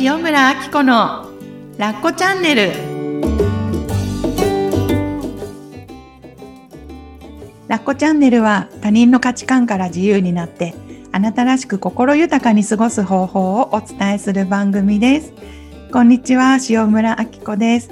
塩村あき子のラッコチャンネル。ラッコチャンネルは他人の価値観から自由になってあなたらしく心豊かに過ごす方法をお伝えする番組です。こんにちは塩村あき子です。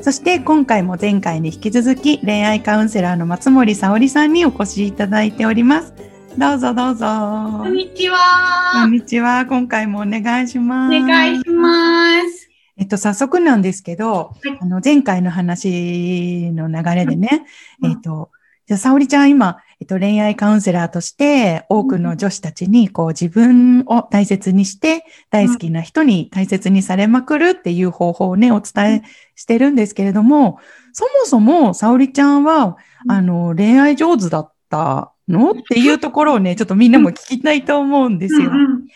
そして今回も前回に引き続き恋愛カウンセラーの松森沙織さんにお越しいただいております。どうぞどうぞ。こんにちは。こんにちは。今回もお願いします。お願いします。えっと、早速なんですけど、はい、あの、前回の話の流れでね、うん、えっと、じゃあ、沙織ちゃん今、えっと、恋愛カウンセラーとして、多くの女子たちに、こう、自分を大切にして、大好きな人に大切にされまくるっていう方法をね、お伝えしてるんですけれども、そもそも、沙織ちゃんは、あの、恋愛上手だったの？っていうところをね、ちょっとみんなも聞きたいと思うんですよ。うんうん、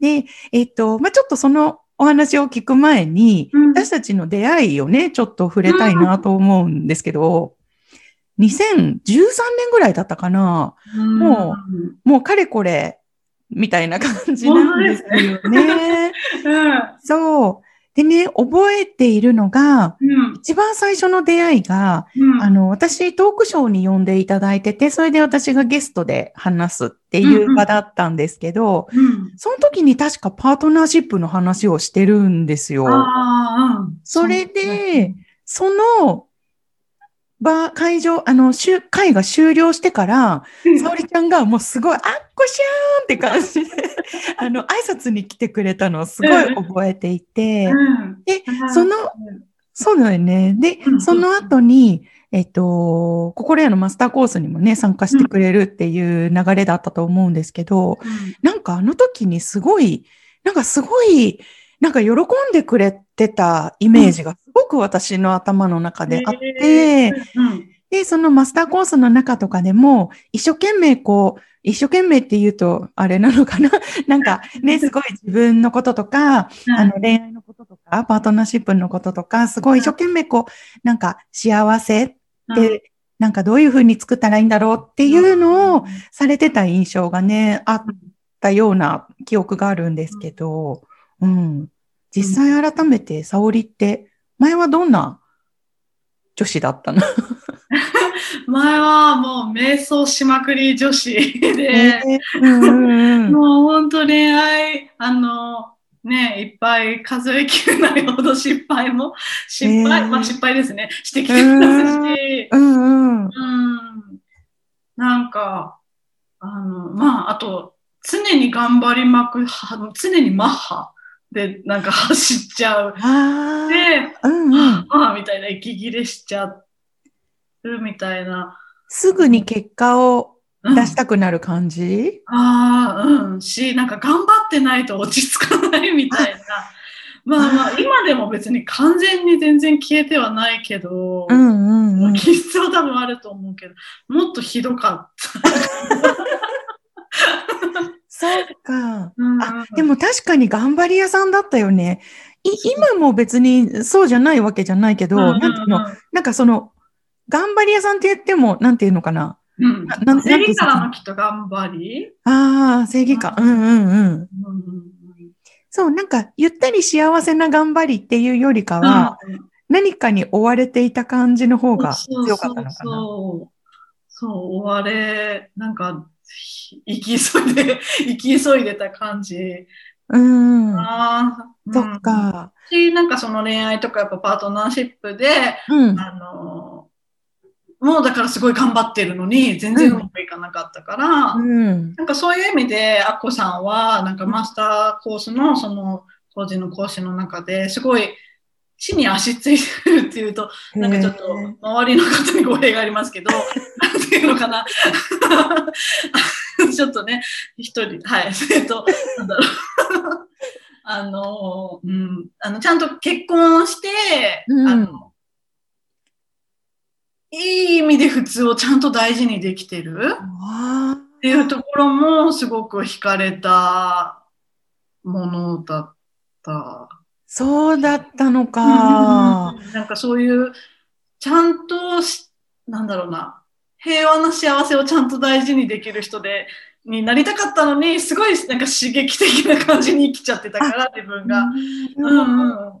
で、えっと、まあ、ちょっとそのお話を聞く前に、うん、私たちの出会いをね、ちょっと触れたいなと思うんですけど、2013年ぐらいだったかな、うん、もう、もうかれこれ、みたいな感じなんですよね。うん、そう。でね、覚えているのが、うん、一番最初の出会いが、うん、あの、私トークショーに呼んでいただいてて、それで私がゲストで話すっていう場だったんですけど、うん。うん、その時に確かパートナーシップの話をしてるんですよ。それで、その場、会場、あの、会が終了してから、沙織ちゃんがもうすごい、あっこしゃーんって感じで、あの、挨拶に来てくれたのをすごい覚えていて、で、その、そうだよね。で、その後に、えっと、心屋のマスターコースにもね、参加してくれるっていう流れだったと思うんですけど、なんかあの時にすごい、なんかすごい、なんか喜んでくれてたイメージがすごく私の頭の中であって、で、そのマスターコースの中とかでも、一生懸命こう、一生懸命って言うと、あれなのかな？なんかね、すごい自分のこととか、あの恋愛のこととか、パートナーシップのこととか、すごい一生懸命こう、なんか幸せって、なんかどういうふうに作ったらいいんだろうっていうのをされてた印象がね、あったような記憶があるんですけど、うん。実際改めて沙織って、前はどんな女子だったの？前はもう瞑想しまくり女子で、もう本当恋愛、あの、ね、いっぱい数えきれないほど失敗も、失敗、えー、まあ失敗ですね、してきてますし、うんうん、なんか、あの、まあ、あと、常に頑張りまく、常にマッハで、なんか走っちゃう。で、うんうん、ああ、みたいな息切れしちゃうみたいな。すぐに結果を出したくなる感じ、うん、ああ、うん。し、なんか頑張ってないと落ち着かないみたいな。まあまあ、今でも別に完全に全然消えてはないけど、うんうんうん、きっと多分あると思うけど、もっとひどかった。そうか。あ、でも確かに頑張り屋さんだったよね。い今も別にそうじゃないわけじゃないけど、なんていうの、なんかその、頑張り屋さんって言っても、なんていうのかな？うん。な正義感のきっと頑張り？ああ、正義感。うんうんうん。そう、なんか、ゆったり幸せな頑張りっていうよりかは、うん、何かに追われていた感じの方が強かったのかな。そうそう、追われ、なんか、生き急いで、生き急いでた感じ。うん。ああ、そっか。し、なんかその恋愛とかやっぱパートナーシップで、うん、あの、もうだからすごい頑張ってるのに、全然うまくいかなかったから、うん、なんかそういう意味で、アッコさんは、なんかマスターコースのその当時の講師の中ですごい、地に足ついてるっていうと、なんかちょっと周りの方に語弊がありますけど、なんていうのかな。ちょっとね、一人、はい、えっと、なんだろう。あの、うん、あの、ちゃんと結婚して、うん、あの、いい意味で普通をちゃんと大事にできてるっていうところもすごく惹かれたものだった。そうだったのか。なんかそういう、ちゃんとなんだろうな、平和な幸せをちゃんと大事にできる人で、になりたかったのに、すごいなんか刺激的な感じに生きちゃってたから、自分が。うんうん、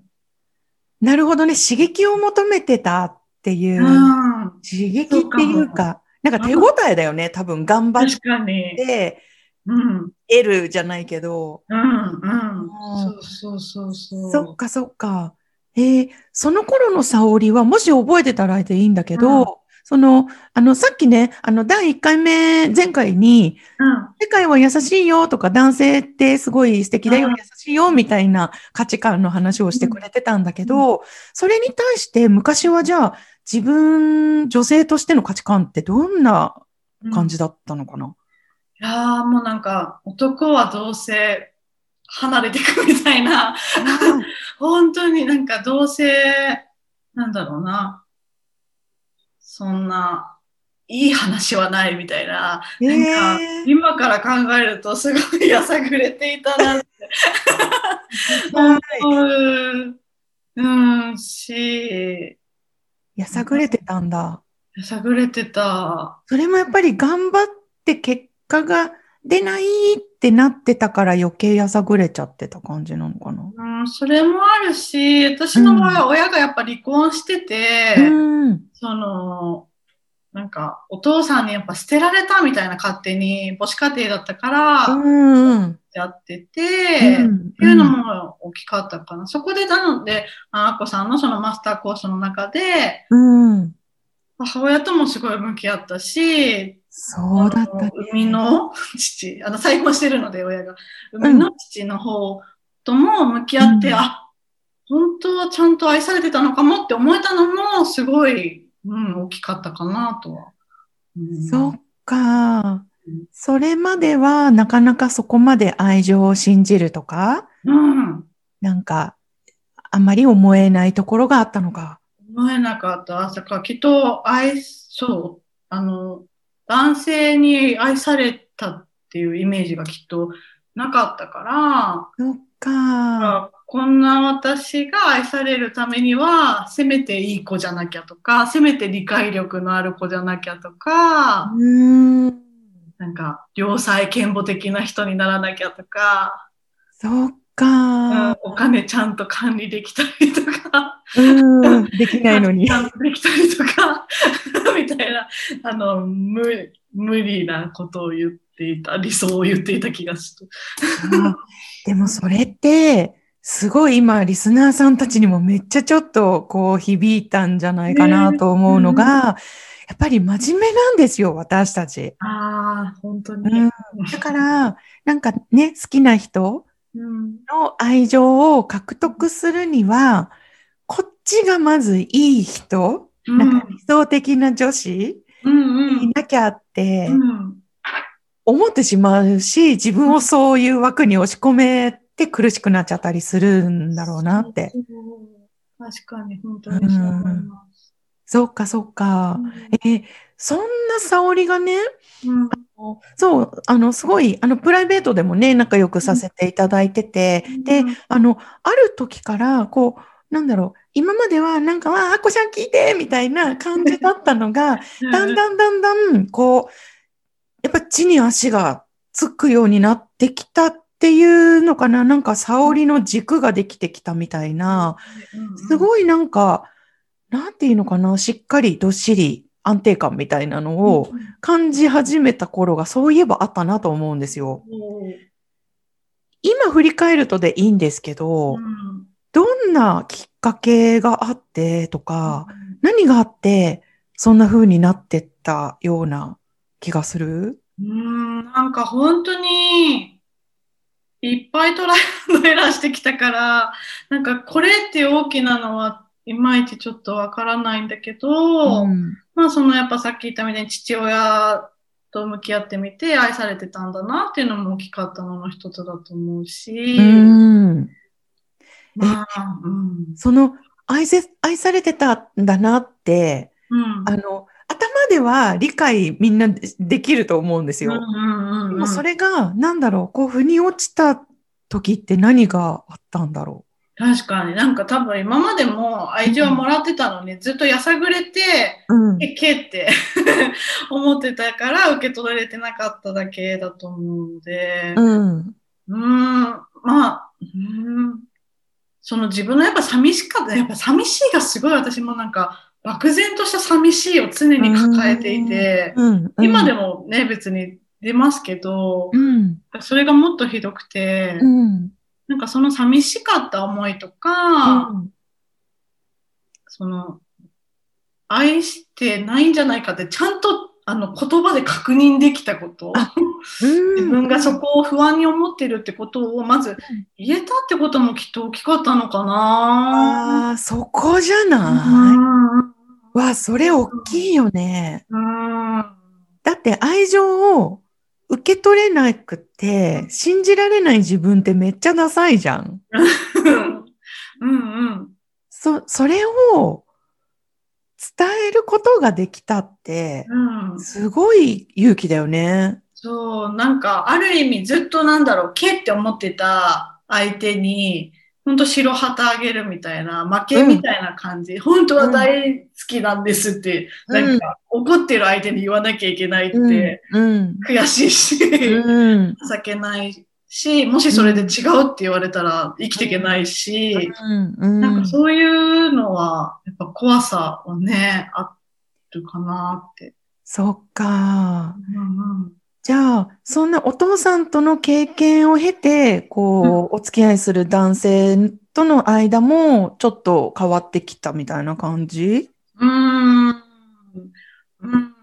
なるほどね。刺激を求めてたっていう。うん、刺激っていうか、なんか手応えだよね。多分頑張って、うん、得るじゃないけど。うん、うん。そうそうそうそう。そっかそっか。えー、その頃の沙織は、もし覚えてたらでいいん。だけど、その、あの、さっきね、あの、第1回目、前回に、うん、世界は優しいよとか、男性ってすごい素敵だよ、うん、優しいよ、みたいな価値観の話をしてくれてたん。だけど、それに対して昔はじゃあ、自分、女性としての価値観ってどん。な感じだったのかな、いやもうなんか、男はどうせ離れていくみたいな、本当になんかどうせ、なんだろうな、そんな、いい話はないみたいな、えー、なんか今から考えるとすごいやさぐれていたなって。うん、し、やさぐれてたんだ。やさぐれてた。それもやっぱり頑張って結果が出ないってなってたから余計やさぐれちゃってた感じなのかな。うん、それもあるし、私の場合は親がやっぱ離婚してて、うん、その、なんか、お父さんにやっぱ捨てられたみたいな勝手に母子家庭だったから、うん、やってて、うん、っていうのも大きかったかな。そこで、なので、あこさんのそのマスターコースの中で、うん、母親ともすごい向き合ったし、そうだった、ね、海の父、あの、再婚してるので、親が。海の父の方とも向き合って、うん、あ、本当はちゃんと愛されてたのかもって思えたのも、すごい、うん、大きかったかなとは。うん、そっか。それまでは、なかなかそこまで愛情を信じるとか、うん、なんか、あんまり思えないところがあったのか。思えなかった。だからきっと愛、そう、あの、男性に愛されたっていうイメージがきっとなかったから、そっか。こんな私が愛されるためには、せめていい子じゃなきゃとか、せめて理解力のある子じゃなきゃとか、うん。なんか、良妻賢母的な人にならなきゃとか、そっか、お金ちゃんと管理できたりとか、うん、できないのに。できたりとか、みたいな、あの、無無理なことを言っていた、理想を言っていた気がする。でもそれって、すごい今、リスナーさんたちにもめっちゃちょっとこう響いたんじゃないかなと思うのが、ねうん、やっぱり真面目なんですよ、私たち。ああ、本当に、うん。だから、なんかね、好きな人の愛情を獲得するには、ちがまずいい人、うん、なんか理想的な女子？にいなきゃって思ってしまうし、自分をそういう枠に押し込めて苦しくなっちゃったりするんだろうなって。確かに、本当にそう思います。そっか、そっか。うん、えそんな沙織がね、うん、そう、あの、すごい、あの、プライベートでもね、仲良くさせていただいてて、うん、で、あの、ある時から、こう、なんだろう、今まではなんか、わあ、あこちゃん聞いてみたいな感じだったのが、だんだんだんだん、こう、やっぱ地に足がつくようになってきたっていうのかな、なんか沙織の軸ができてきたみたいな、すごいなんか、なんていうのかな、しっかりどっしり安定感みたいなのを感じ始めた頃がそういえばあったなと思うんですよ。今振り返るとでいいんですけど、どんなきっかけがあってとか、何があってそんな風になってったような気がする？うん、なんか本当にいっぱいトライアンドエラーしてきたから、なんかこれって大きなのはいまいちちょっとわからないんだけど、うん、まあそのやっぱさっき言ったみたいに父親と向き合ってみて愛されてたんだなっていうのも大きかったのの一つだと思うし、うん、まあ、うん、その愛せ愛されてたんだなって、うん、あの頭では理解みんなできると思うんですよ。でもそれが、なんだろう、こう、腑に落ちた時って何があったんだろう。確かに。なんか多分今までも愛情はもらってたのに、ずっとやさぐれて、うん。けけって 思ってたから受け取られてなかっただけだと思うので、うん。うーん、まあ、うーん、その自分のやっぱ寂しかった、やっぱ寂しいがすごい私もなんか漠然とした寂しいを常に抱えていて、うん。今でも。もね、別に出ますけど、うん。それがもっとひどくて、うん。なんかその寂しかった思いとか、その、愛してないんじゃないかってちゃんとあの言葉で確認できたこと。あ自自分がそこを不安に思ってるってことをまず言えたってこともきっと大きかったのかな。ああ、そこじゃうない、んわ、それ大きいよね。うんだって愛情を受け取れなくて、信じられない自分ってめっちゃダサいじゃん。うんうんそ、それを伝えることができたって、うんすごい勇気だよね。そう、なんか、ある意味ずっとなんだろう、けって思ってた相手に、本当白旗あげるみたいな、負けみたいな感じ。本当は大好きなんですって、うんなんか、怒ってる相手に言わなきゃいけないって、うん。悔しいし、うん。情けないし、もしそれで違うって言われたら生きていけないし、うん。うん。なんかそういうのは、やっぱ怖さはね、あるかなって。そっか。うんうんじゃあ、そんなお父さんとの経験を経て、こう、お付き合いする男性との間も、ちょっと変わってきたみたいな感じ？うーん。うん。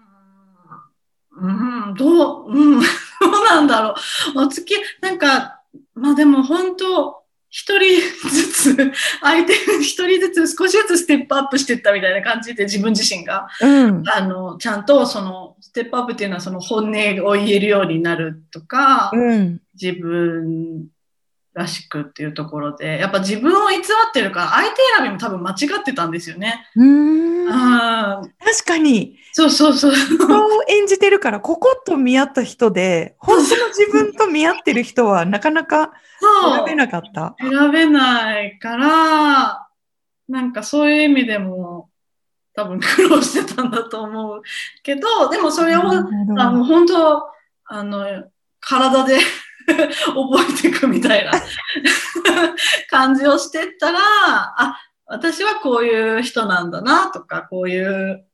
うん。どう、うん。どうなんだろう。お付きなんか、まあでも本当、一人ずつ、相手、一人ずつ少しずつステップアップしていったみたいな感じで自分自身が、うん。あの、ちゃんとその、ステップアップっていうのはその本音を言えるようになるとか、うん。自分らしくっていうところで、やっぱ自分を偽ってるから、相手選びも多分間違ってたんですよね。うーん。確かに、そうそうそう。人を演じてるから、ここと見合った人で、本当の自分と見合ってる人はなかなか選べなかった。選べないから、なんかそういう意味でも多分苦労してたんだと思うけど、でもそれを、あもう本当、あの、体で 覚えていくみたいな 感じをしてったら、あ、私はこういう人なんだなとか、こういう、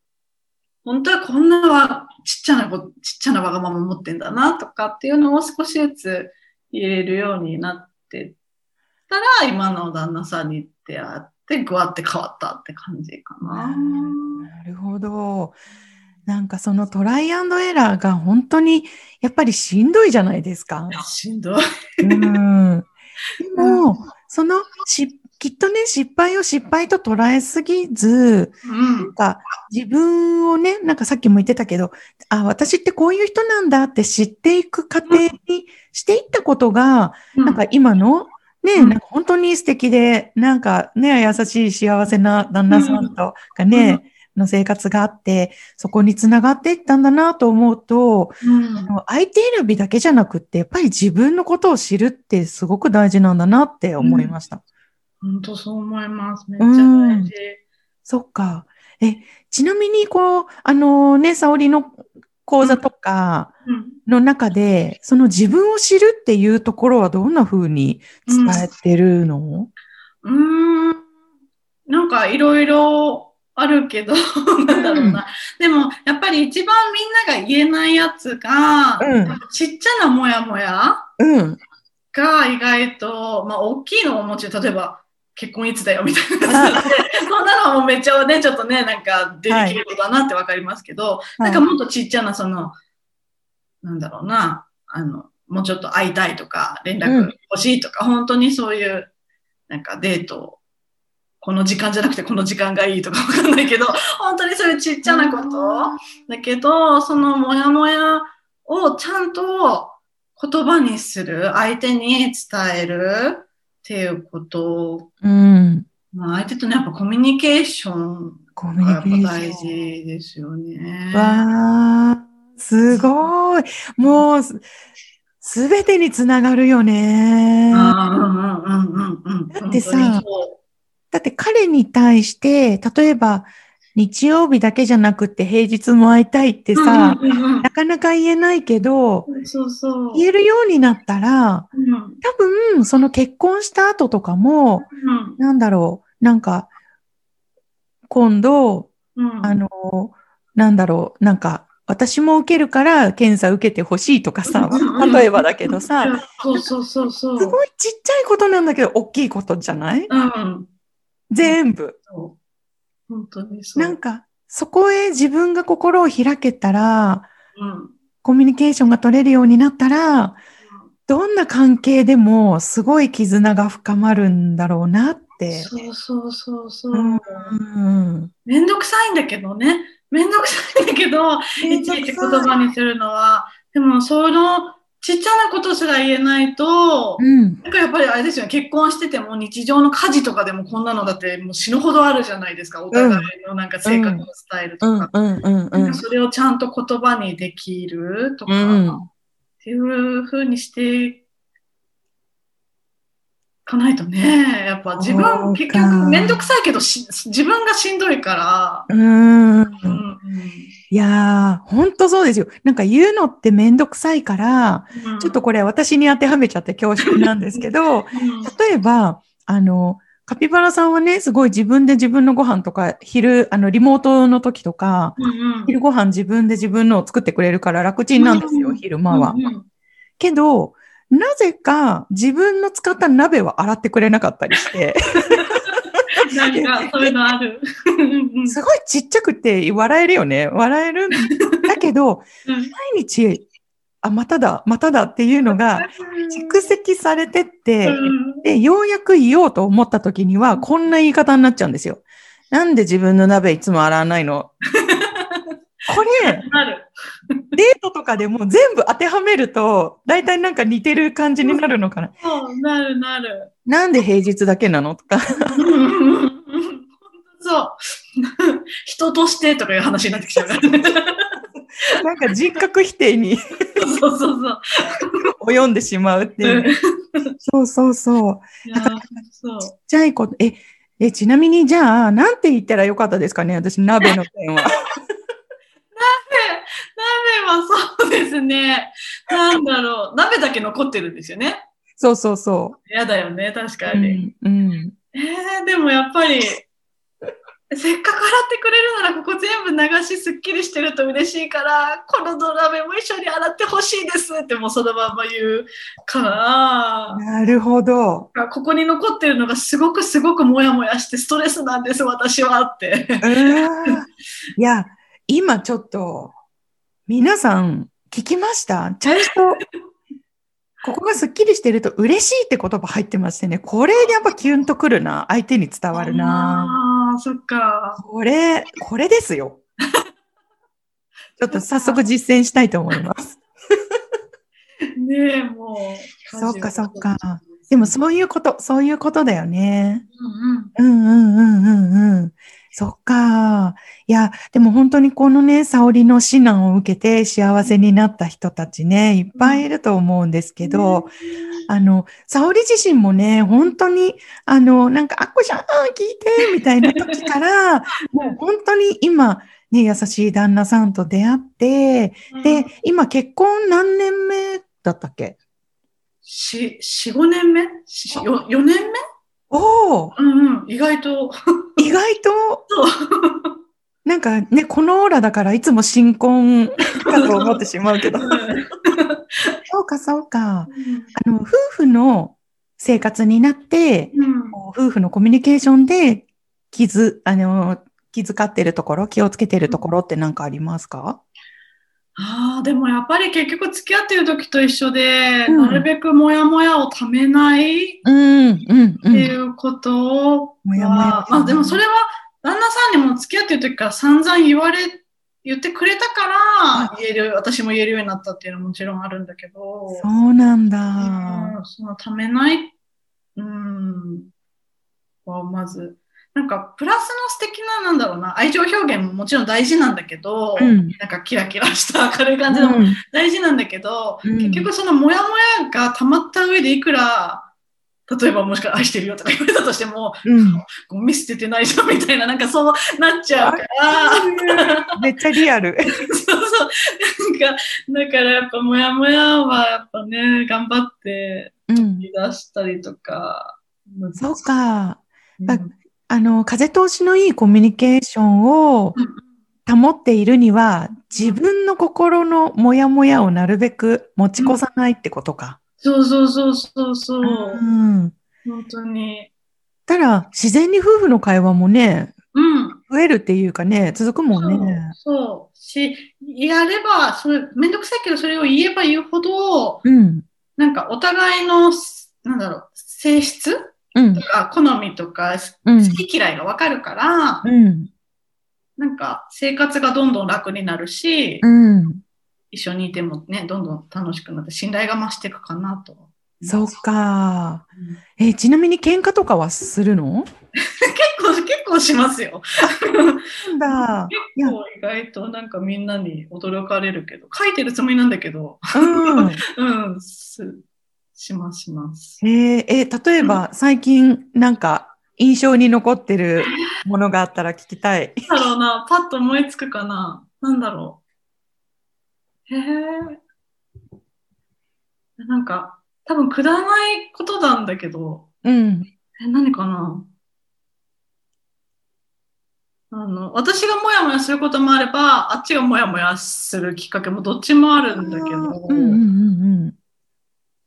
本当はこんなはちっちゃなこ、ちっちゃなわがまま持ってんだなとかっていうのを少しずつ言えるようになってったら、今の旦那さんに出会って、ぐわって変わったって感じかな。なるほど。なんかそのトライアンドエラーが本当にやっぱりしんどいじゃないですか。しんどい。うん。でも、そのし、きっとね、失敗を失敗と捉えすぎず、うんなんか自分をね、なんかさっきも言ってたけど、あ、私ってこういう人なんだって知っていく過程にしていったことが、なんか今のね、うんなんか本当に素敵で、なんかね、優しい幸せな旦那さんとかね、の生活があって、そこにつながっていったんだなと思うと、うんあの相手選びだけじゃなくって、やっぱり自分のことを知るってすごく大事なんだなって思いました。本当そう思います。めっちゃ大事。そっか。え、ちなみに、こう、あのね、沙織の講座とかうんの中で、その自分を知るっていうところはどんな風に伝えてるの、うーん。なんかいろいろあるけど、なんだろうな。でも、やっぱり一番みんなが言えないやつが、うん。ちっちゃなモヤモヤうん。が意外と、まあ、大きいのももちろん、例えば、結婚いつだよみたいな感じで、そんなのはもうめっちゃね、ちょっとね、なんかデリケートだなってわかりますけど、なんかもっとちっちゃな、その、なんだろうな、あの、もうちょっと会いたいとか、連絡欲しいとか、本当にそういう、なんかデートを、この時間じゃなくてこの時間がいいとかわかんないけど、本当にそういうちっちゃなこと、だけど、そのモヤモヤをちゃんと言葉にする、相手に伝えるっていうことを、うん。まあ、相手とね、やっぱコミュニケーションコミがやっぱュニケー大ション。事ですよね。わー、すごい。もう、すすべてにつながるよね。だってさ、だって彼に対して、例えば、日曜日だけじゃなくて平日も会いたいってさ、なかなか言えないけど、そうそう言えるようになったら、うん、多分その結婚した後とかも、うん、なんだろう、なんか、今度、うん、あの、なんだろう、なんか、私も受けるから検査受けてほしいとかさ、例えばだけどさ、そうそうそうそう。すごいちっちゃいことなんだけど、大きいことじゃない？うん。全部。本当にそう。なんか、そこへ自分が心を開けたら、うん、コミュニケーションが取れるようになったら、どんな関係でもすごい絆が深まるんだろうなって。そうそうそうそう。うんめんどくさいんだけどね。めんどくさいんだけど、いちいち言葉にするのは。でも、そのちっちゃなことすら言えないと、うん、なんかやっぱりあれですよね、結婚してても日常の家事とかでもこんなのだってもう死ぬほどあるじゃないですか、お互いのなんか生活のスタイルとか。それをちゃんと言葉にできるとか、うん、っていうふうにしていかないとね、やっぱ自分結局めんどくさいけど自分がしんどいから。うん、うんいやー、ほんとそうですよ。なんか言うのってめんどくさいから、うん、ちょっとこれ私に当てはめちゃって恐縮なんですけど、うん、例えば、あの、カピバラさんはね、すごい自分で自分のご飯とか、昼、あの、リモートの時とか、うんうん、昼ご飯自分で自分のを作ってくれるから楽ちんなんですよ、うん、昼間は。うんうん、けど、なぜか自分の使った鍋は洗ってくれなかったりして。なんか、そういうのある。すごいちっちゃくて笑えるよね。笑えるんだけど、うん、毎日、あ、まただ、まただっていうのが蓄積されてって、うん、で、ようやく言おうと思った時には、こんな言い方になっちゃうんですよ。なんで自分の鍋いつも洗わないの？これ、デートとかでも全部当てはめると、大体なんか似てる感じになるのかな。そう、なるなる。なんで平日だけなの？とか。そう。人としてとかいう話になってきちゃう。なんか人格否定にそうそうそう 及んでしまうっていう。そうそうそう。だからちっちゃいこと、え、え、ちなみにじゃあ、なんて言ったらよかったですかね？私、鍋の件は。鍋はそうですね。なんだろう。鍋だけ残ってるんですよね。そうそうそう。嫌だよね、確かに。うん、うん、えー、でもやっぱり、せっかく洗ってくれるならここ全部流しすっきりしてると嬉しいからこの土鍋も一緒に洗ってほしいですってもうそのまま言うから。なるほど。ここに残ってるのがすごくすごくモヤモヤしてストレスなんです私はって。いや今ちょっと皆さん聞きました？ちゃんとここがスッキリしてると嬉しいって言葉入ってましてね。これやっぱキュンとくるな。相手に伝わるな。ああ、そっか。これ、これですよ。ちょっと早速実践したいと思います。ねえ、もう。そっかそっか。でもそういうこと、そういうことだよね。うんうん。うんうんうんうんうん。そっか。いや、でも本当にこのね、沙織の指南を受けて幸せになった人たちね、いっぱいいると思うんですけど、うん、あの、沙織自身もね、本当に、あの、なんか、あっこちゃん、聞いて、みたいな時から、もう本当に今、ね、優しい旦那さんと出会って、うん、で、今結婚何年目だったっけ？し、四、五年目？四年目？おお、うんうん、意外と。意外と。なんかね、このオーラだからいつも新婚かと思ってしまうけど。そうか、そうか。あの、夫婦の生活になって、うん、夫婦のコミュニケーションで気づ、あの、気遣ってるところ、気をつけてるところって何かありますか、ああ、でもやっぱり結局付き合ってる時と一緒で、うん、なるべくモヤモヤをためないっていうことを、もやもや。まあでもそれは旦那さんにも付き合ってる時から散々言われ、言ってくれたから言える、私も言えるようになったっていうのはもちろんあるんだけど。そうなんだ。そのためない、うん、はまず、なんかプラスの素敵な、なんだろうな、愛情表現ももちろん大事なんだけど、うんなんかキラキラした明るい感じのもうん大事なんだけど、うん結局そのモヤモヤが溜まった上でいくら、例えばもしか愛してるよとか言われたとしても、うん。ゴミ捨ててないじゃんみたいな、なんかそうなっちゃうから、めっちゃリアル。そうそう。なんか、だからやっぱモヤモヤはやっぱね、頑張ってうん。出したりとか。そうか。うん。だあの、風通しのいいコミュニケーションを保っているには、自分の心のモヤモヤをなるべく持ち越さないってことか。そうそうそうそうそう。うん。本当に。たら、自然に夫婦の会話もね、うん。増えるっていうかね、続くもんね。そう。そうし、やれば、それ、めんどくさいけど、それを言えば言うほど、うん。なんかお互いの、なんだろう、性質うんと。か、好みとか、うん好き嫌いがわかるから、うん。なんか生活がどんどん楽になるし、うん。一緒にいてもね、どんどん楽しくなって、信頼が増していくかなと。そうか。うんえ、ちなみに喧嘩とかはするの？結構、結構しますよ。だ。結構意外となんかみんなに驚かれるけど、書いてるつもりなんだけど、うん。うん、す、しますします。えーえー例えば、最近なんか印象に残ってるものがあったら聞きたい。なんだろうな、パッと思いつくかな。なんだろう。へえ。なんか、多分くだらないことなんだけど、うん。え、何かなあの、私がモヤモヤすることもあれば、あっちがモヤモヤするきっかけもどっちもあるんだけど、うんうんうんうん。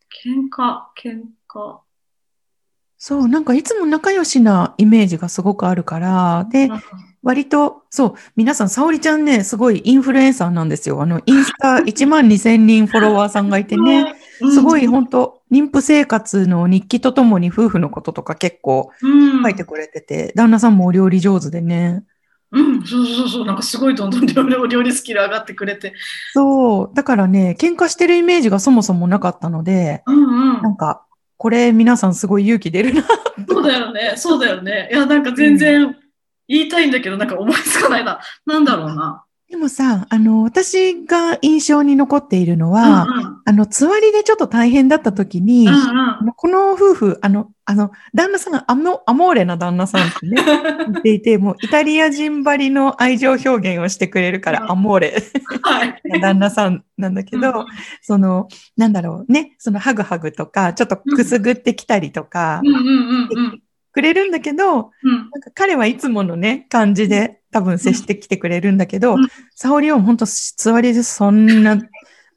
喧嘩、喧嘩。そう、なんかいつも仲良しなイメージがすごくあるから、で、割と、そう、皆さん、沙織ちゃんね、すごいインフルエンサーなんですよ。あの、インスタ 1万2000人フォロワーさんがいてね、うん、すごい本当妊婦生活の日記とともに夫婦のこととか結構うん、書いてくれてて、旦那さんもお料理上手でね。うん、そうそうそう、なんかすごいどんどん料料理スキル上がってくれて。そう、だからね、喧嘩してるイメージがそもそもなかったので、うんうんな。んか、これ皆さんすごい勇気出るな。そうだよね、そうだよね。いや、なんか全然言いたいんだけど、なんか思いつかないな。なんだろうな。でもさ、あの、私が印象に残っているのは、うんうん。あの、つわりでちょっと大変だった時に、うんあのこの夫婦、あの、あの、旦那さんがアモアモーレな旦那さんってね、うん。言っていて、もうイタリア人ばりの愛情表現をしてくれるかうん。ら、アモーレ。は 旦那さんなんだけど、その、なんだろうね、そのハグハグとか、ちょっとくすぐってきたりとかうん、うんうんうん。くれるんだけど、うん。なんか彼はいつものね、感じで多分接してきてくれるんだけどうん、沙織は本当つわりでそんな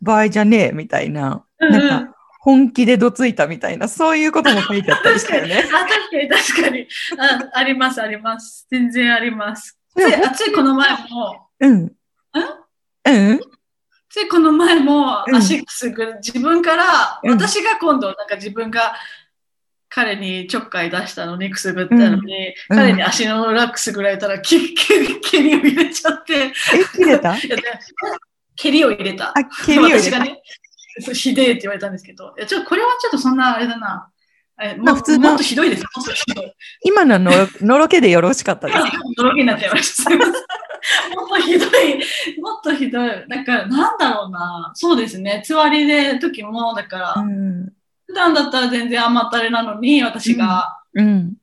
場合じゃねえみたいな、なんか本気でどついたみたいな、そういうことも書いてあったりしたよね。あ、確かに確かに。あ、ありますあります。全然あります。つい、ついこの前も、うん。うんついこの前もうん足くすぐる、自分から、うん私が今度なんか自分が彼にちょっかい出したのにくすぐったのに、うん彼に足の裏くすぐられたら、蹴りを入れちゃって、え、切れた蹴りを入れた。あ、蹴りを入れた。私がね、ひでえって言われたんですけど、いやちょっとこれはちょっとそんなあれだな。まあ普通のもっとひどいです。今ののろのろけでよろしかったです。驚きになっちゃいました。もっとひどい、もっとひどい。だから、なんだろうな。そうですね。つわりで時も、だから、うん。普段だったら全然甘ったれなのに、私が、うん。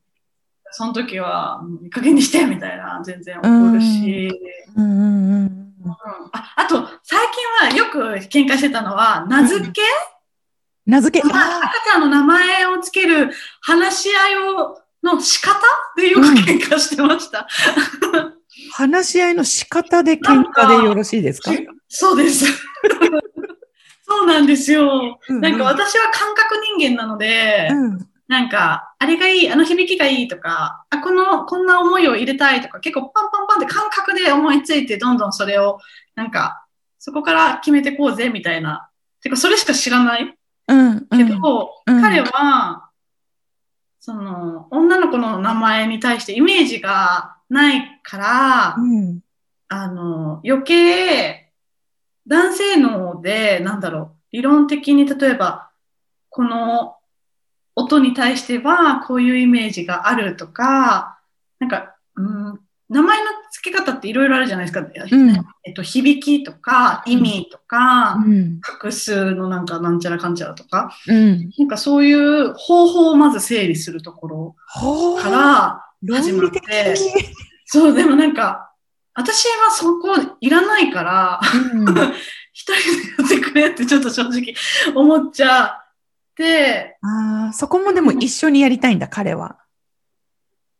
その時は、いい加減にして、みたいな、全然怒るし。うんうんうん。うんああと、最近はよく喧嘩してたのは、名付け、名付け、まああ赤ちゃんの名前をつける話し合いを、の仕方でよく喧嘩してました。ー話し合いの仕方で喧嘩でよろしいですか？そうです。そうなんですよ。うんなんか私は感覚人間なので、うん。なんか、あれがいい、あの響きがいいとか、あ、この、こんな思いを入れたいとか、結構パンパンパンって感覚で思いついて、どんどんそれを、なんか、そこから決めてこうぜ、みたいな。てか、それしか知らないうん。けど、うん彼は、その、女の子の名前に対してイメージがないから、うん。あの、余計、男性脳で、なんだろう、理論的に例えば、この音に対してはこういうイメージがあるとか、なんか、うん、名前の付け方っていろいろあるじゃないですか。うん、えっと、響きとか、意味とか、うん、画数のなんかなんちゃらかんちゃらとか、うん、なんかそういう方法をまず整理するところから始まって、そう、でもなんか、私はそこいらないから、うん、一人でやってくれってちょっと正直思っちゃって、ああ、そこもでも一緒にやりたいんだ、彼は。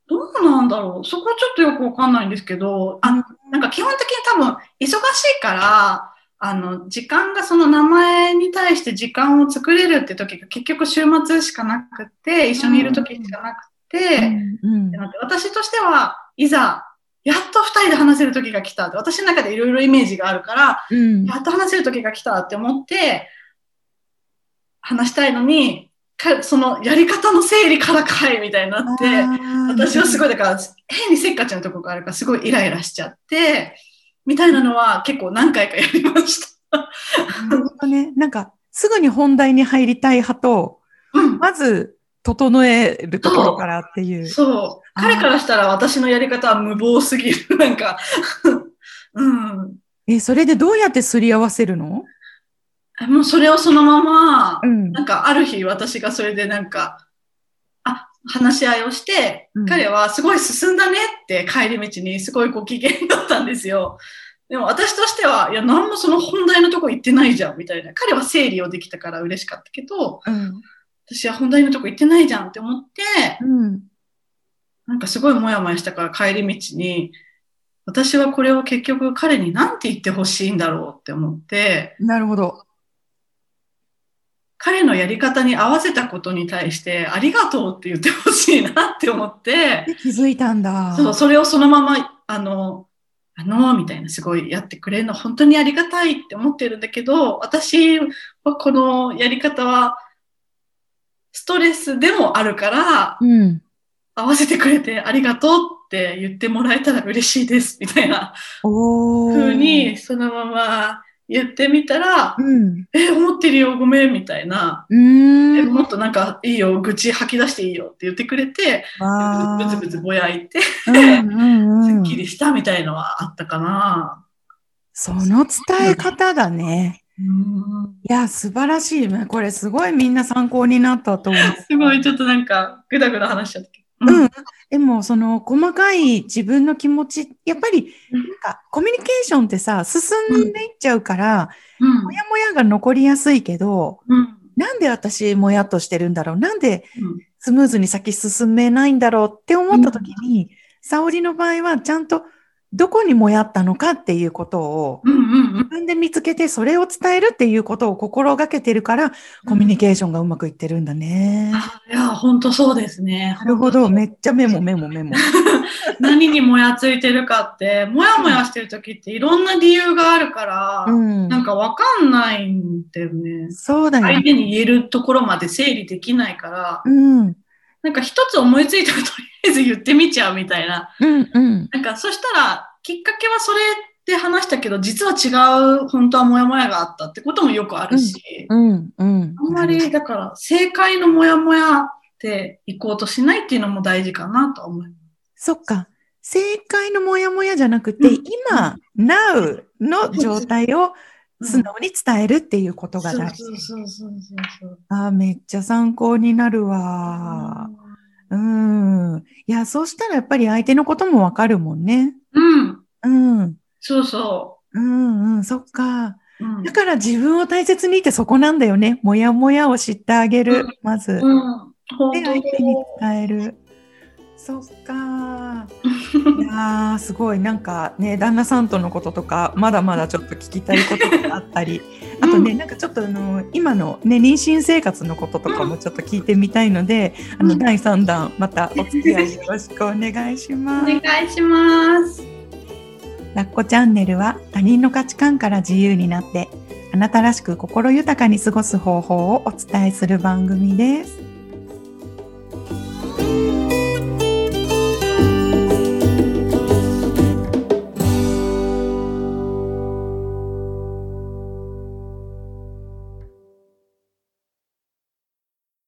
どうなんだろう。そこはちょっとよくわかんないんですけど、あ、なんか基本的に多分忙しいから、あの、時間がその名前に対して時間を作れるって時が結局週末しかなくて、一緒にいる時しかなくて、うん。うん、私としては、いざ、やっと二人で話せる時が来たって、私の中でいろいろイメージがあるから、うん、やっと話せる時が来たって思って、話したいのに、かそのやり方の整理からかいみたいになって、私はすごいだから変にせっかちなとこがあるからすごいイライラしちゃって、みたいなのは結構何回かやりました。なるほどね。なんかすぐに本題に入りたい派と、うん、まず整えるところからっていう。そう。彼からしたら私のやり方は無謀すぎる。なんか うん。え、それでどうやってすり合わせるの？もうそれをそのまま、うん、なんかある日私がそれでなんか、あ、話し合いをして、うん、彼はすごい進んだねって帰り道にすごいご機嫌だったんですよ。でも私としては、いや、何もその本題のとこ行ってないじゃん、みたいな。彼は整理をできたから嬉しかったけど、うん、私は本題のとこ行ってないじゃんって思って、うん、なんかすごいモヤモヤしたから帰り道に、私はこれを結局彼に何て言ってほしいんだろうって思って、なるほど。彼のやり方に合わせたことに対してありがとうって言ってほしいなって思って。気づいたんだ。そう、それをそのまま、あの、あの、みたいなすごいやってくれるの本当にありがたいって思ってるんだけど、私はこのやり方はストレスでもあるから、うん、合わせてくれてありがとうって言ってもらえたら嬉しいです、みたいな風にそのまま言ってみたら、うん、え、思ってるよ、ごめん、みたいな。えもっとなんかいいよ、愚痴吐き出していいよって言ってくれて、ブツブツぼやいて、すっきりしたみたいのはあったかな。その伝え方だね。いや、素晴らしい。これすごいみんな参考になったと思う。すごい、ちょっとなんか、ぐだぐだ話しちゃったけど。うん。でも、その細かい自分の気持ち、やっぱり、なんか、コミュニケーションってさ、進んでいっちゃうから、うん、もやもやが残りやすいけど、うん、なんで私もやっとしてるんだろう？なんでスムーズに先進めないんだろうって思った時に、沙織の場合はちゃんとどこにもやったのかっていうことを自分で見つけてそれを伝えるっていうことを心がけてるからコミュニケーションがうまくいってるんだね。いや、本当そうですね。なるほど。めっちゃメモメモメモ。何にもやついてるかって、もやもやしてる時っていろんな理由があるから、うん、なんかわかんないんだよね。そうだね。相手に言えるところまで整理できないから、うん、なんか一つ思いついたらとりあえず言ってみちゃうみたいな。うんうん、なんかそしたら、きっかけはそれで話したけど、実は違う、本当はモヤモヤがあったってこともよくあるし、うんうんうん、あんまり、だから正解のモヤモヤって行こうとしないっていうのも大事かなと思います。そっか。正解のモヤモヤじゃなくて、うん、今、now の状態を素直に伝えるっていうことが大事。あめっちゃ参考になるわ。うん。いや、そうしたらやっぱり相手のこともわかるもんね。うん。うん。そうそう。うんうん、そっか。うん、だから自分を大切にってそこなんだよね。もやもやを知ってあげる、うん、まず。うん。で、相手に伝える。そっか。いやすごいなんかね旦那さんとのこととかまだまだちょっと聞きたいことがあったり、あとねなんかちょっとあの今のね妊娠生活のこととかもちょっと聞いてみたいので、あの第3弾またお 付き合いよろしくお願いします。お願いします。ラッコチャンネルは他人の価値観から自由になってあなたらしく心豊かに過ごす方法をお伝えする番組です。